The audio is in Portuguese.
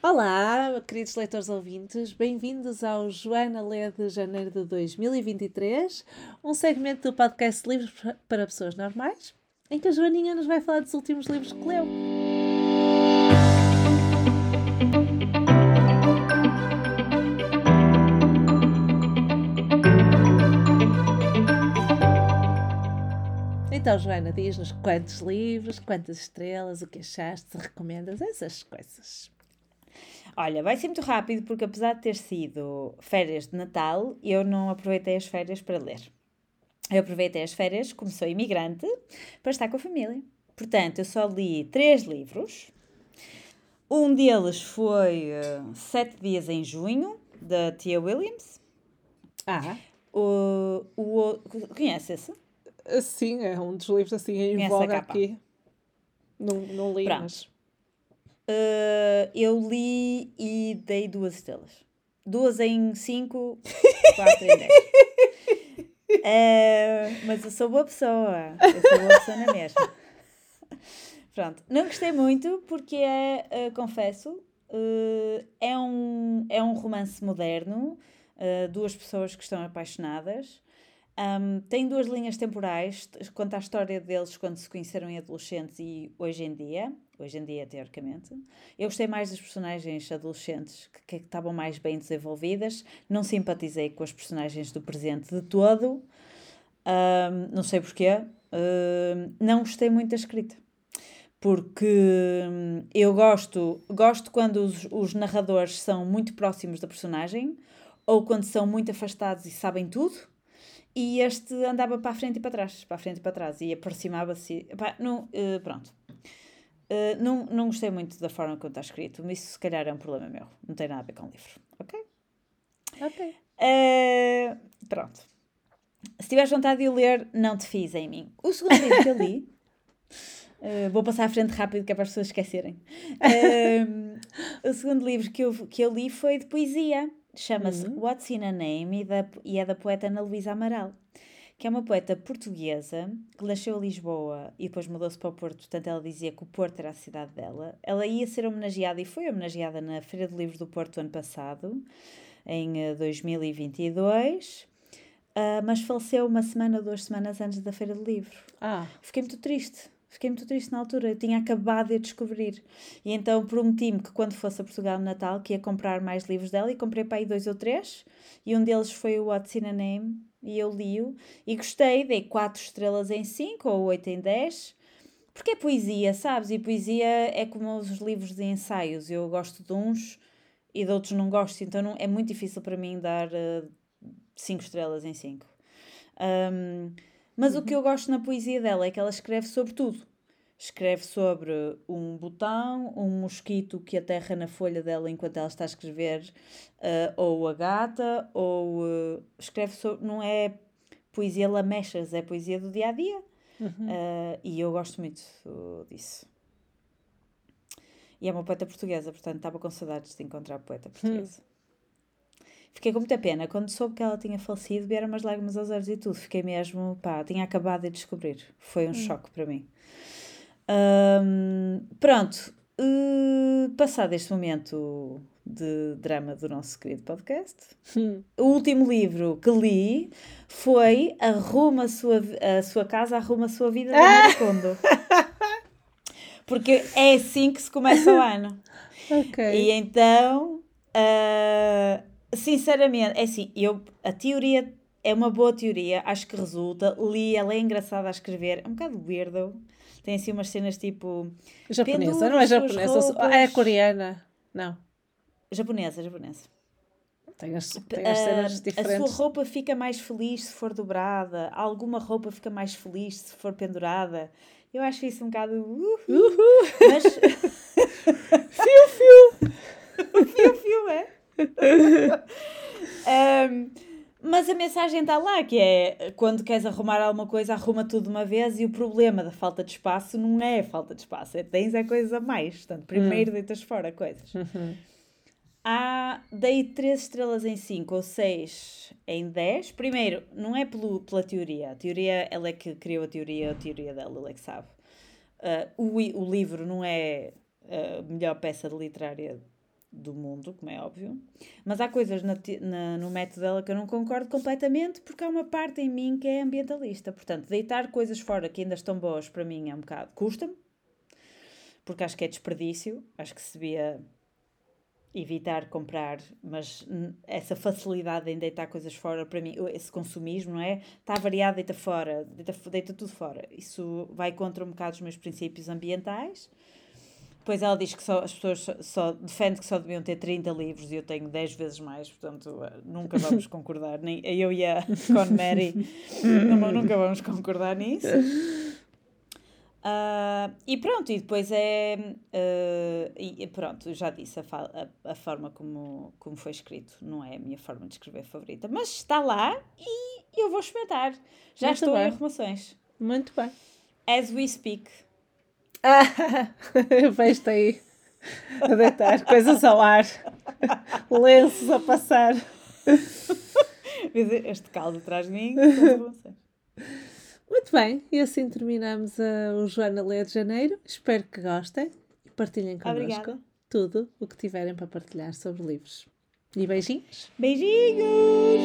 Olá, queridos leitores ouvintes, bem-vindos ao Joana Lê de janeiro de 2023, um segmento do podcast Livros para Pessoas Normais, em que a Joaninha nos vai falar dos últimos livros que leu. Então, Joana, diz-nos quantos livros, quantas estrelas, o que achaste, recomendas, essas coisas. Olha, vai ser muito rápido porque apesar de ter sido férias de Natal, eu não aproveitei as férias para ler. Eu aproveitei as férias, como sou imigrante, para estar com a família. Portanto, eu só li três livros. Um deles foi uh, Sete Dias em Junho, da Tia Williams. Ah. O, o, conhece esse? Sim, é um dos livros assim em voga aqui. Não, não li, Pronto. mas... Uh, eu li e dei duas estrelas. Duas em cinco, quatro em dez. Uh, mas eu sou boa pessoa. Eu sou boa pessoa na mesma. Pronto. Não gostei muito porque é, uh, confesso, é, um, é um romance moderno. duas pessoas que estão apaixonadas. Um, tem duas linhas temporais, conta a história deles quando se conheceram em adolescentes e hoje em dia, hoje em dia teoricamente. Eu gostei mais das personagens adolescentes que, que estavam mais bem desenvolvidas, não simpatizei com as personagens do presente de todo, um, não sei porquê, não gostei muito da escrita. Porque hum, eu gosto, gosto quando os, os narradores são muito próximos da personagem ou quando são muito afastados e sabem tudo e este andava para a frente e para trás, para a frente e para trás, e aproximava-se. Não, uh, pronto. Uh, não, não gostei muito da forma como está escrito, mas isso se calhar é um problema meu, não tem nada a ver com o livro, ok? Ok. Uh, pronto. Se tiveres vontade de o ler, não te fiz em mim. O segundo livro que eu li, vou passar à frente rápido que é para as pessoas esquecerem. o segundo livro que eu, que eu li foi de poesia. Chama-se uhum. What's in a Name e, da, e é da poeta Ana Luísa Amaral, que é uma poeta portuguesa que nasceu em Lisboa e depois mudou-se para o Porto, portanto ela dizia que o Porto era a cidade dela. Ela ia ser homenageada e foi homenageada na Feira de Livros do Porto ano passado, em 2022. Uh, eh, mas faleceu uma semana, duas semanas antes da Feira de Livro. Ah. Fiquei muito triste. Fiquei muito triste na altura, eu tinha acabado de descobrir. E então prometi-me que quando fosse a Portugal no Natal que ia comprar mais livros dela e comprei para aí dois ou três. E um deles foi o What's in a Name e eu li-o e gostei, dei quatro estrelas em cinco ou oito em dez. Porque é poesia, sabes? E poesia é como os livros de ensaios. Eu gosto de uns e de outros não gosto, então não, é muito difícil para mim dar uh, cinco estrelas em cinco. Um, mas uhum. o que eu gosto na poesia dela é que ela escreve sobre tudo. Escreve sobre um botão, um mosquito que aterra na folha dela enquanto ela está a escrever, uh, ou a gata, ou uh, escreve sobre. Não é poesia lamechas, é poesia do dia a dia. Uhum. Uh, e eu gosto muito disso. E é uma poeta portuguesa, portanto estava com saudades de encontrar poeta portuguesa. Hum. Fiquei com muita pena. Quando soube que ela tinha falecido, vieram umas lágrimas aos olhos e tudo. Fiquei mesmo, pá, tinha acabado de descobrir. Foi um hum. choque para mim. Um, pronto. Uh, passado este momento de drama do nosso querido podcast, hum. o último livro que li foi Arruma a Sua, a sua Casa, Arruma a Sua Vida, de Kondo. Porque é assim que se começa o ano. Ok. E então. Uh, Sinceramente, é assim, eu, a teoria é uma boa teoria, acho que resulta. Li, ela é engraçada a escrever, é um bocado weirdo. Tem assim umas cenas tipo. Japonesa, não é japonesa, é coreana. Não. Japonesa, japonesa. Tem as, tem as cenas diferentes. A sua roupa fica mais feliz se for dobrada, alguma roupa fica mais feliz se for pendurada. Eu acho isso um bocado. Uhul. Uhul. Mas. fio, fio! fio, fio, é? Um, mas a mensagem está lá, que é quando queres arrumar alguma coisa, arruma tudo de uma vez e o problema da falta de espaço não é a falta de espaço, é tens a coisa a mais. Portanto, primeiro hum. deitas fora coisas. Uhum. Há, dei 3 estrelas em 5 ou 6 em 10. Primeiro, não é pelo, pela teoria. A teoria, ela é que criou a teoria, a teoria dela, ela é que sabe. Uh, o, o livro não é a melhor peça literária do mundo, como é óbvio, mas há coisas na, na, no método dela que eu não concordo completamente porque há uma parte em mim que é ambientalista. Portanto, deitar coisas fora que ainda estão boas para mim é um bocado. custa-me, porque acho que é desperdício, acho que se devia evitar comprar, mas essa facilidade em deitar coisas fora, para mim, esse consumismo, não é? Está variado, deita fora, deita, deita tudo fora. Isso vai contra um bocado os meus princípios ambientais. Depois ela diz que só, as pessoas só, só defende que só deviam ter 30 livros e eu tenho 10 vezes mais, portanto eh, nunca vamos concordar, nem eu e a Con Mary nunca vamos concordar nisso. Uh, e pronto, e depois é. Uh, e pronto, já disse, a, a, a, forma como, como foi escrito não é a minha forma de escrever favorita, mas está lá e eu vou experimentar. Já Muito estou bem. em arrumações. Muito bem. As we speak. Ah, vejo-te aí a deitar coisas ao ar, lenços a passar. Este caldo atrás de mim. Muito bem, e assim terminamos a, o Joana Lê de Janeiro. Espero que gostem e partilhem connosco Obrigada. tudo o que tiverem para partilhar sobre livros. E beijinhos. Beijinhos!